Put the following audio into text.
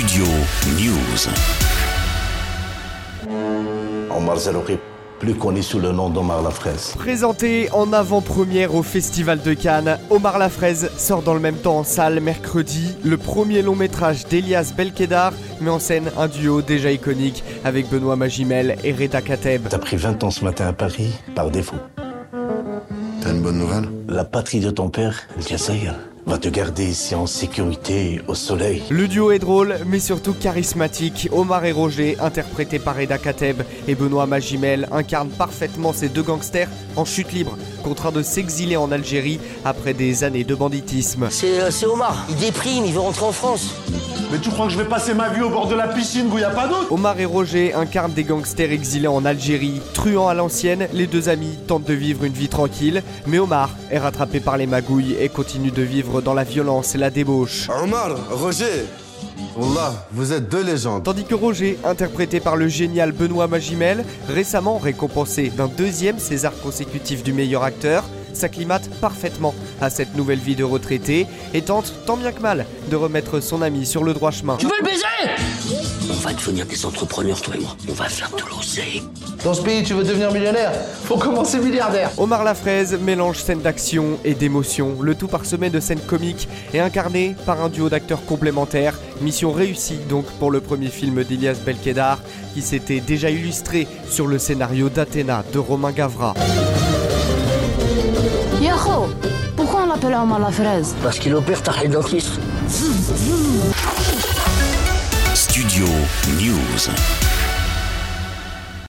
Studio News. Omar Zerouki, plus connu sous le nom d'Omar la Fraise. Présenté en avant-première au Festival de Cannes, Omar la Fraise sort dans le même temps en salle mercredi. Le premier long métrage d'Elias Belkedar met en scène un duo déjà iconique avec Benoît Magimel et Reda Kateb. T'as pris 20 ans ce matin à Paris par défaut. T'as une bonne nouvelle? La patrie de ton père, le Jazaïr, va te garder ici en sécurité au soleil. Le duo est drôle, mais surtout charismatique. Omar et Roger, interprétés par Reda Kateb, et Benoît Magimel, incarnent parfaitement ces deux gangsters en chute libre, contraints de s'exiler en Algérie après des années de banditisme. C'est euh, Omar. Il déprime, il veut rentrer en France. Mais tu crois que je vais passer ma vie au bord de la piscine où il a pas d'eau Omar et Roger incarnent des gangsters exilés en Algérie. Truand à l'ancienne, les deux amis tentent de vivre une vie tranquille, mais Omar est rattrapé par les magouilles et continue de vivre dans la violence et la débauche. Omar, Roger Wallah, vous êtes deux légendes. Tandis que Roger, interprété par le génial Benoît Magimel, récemment récompensé d'un deuxième César consécutif du meilleur acteur, s'acclimate parfaitement à cette nouvelle vie de retraité et tente tant bien que mal de remettre son ami sur le droit chemin. Tu veux le baiser? On va devenir des entrepreneurs, toi et moi. On va faire de l'oseille. Dans ce pays, tu veux devenir millionnaire? Faut commencer milliardaire. Omar Lafraise mélange scènes d'action et d'émotion, le tout parsemé de scènes comiques et incarné par un duo d'acteurs complémentaires. Mission réussie donc pour le premier film d'Ilias Belkedar qui s'était déjà illustré sur le scénario d'Athéna de Romain Gavra. Yaho Pourquoi on l'appelle Omar la fraise Parce qu'il opère ta dentiste. Studio News.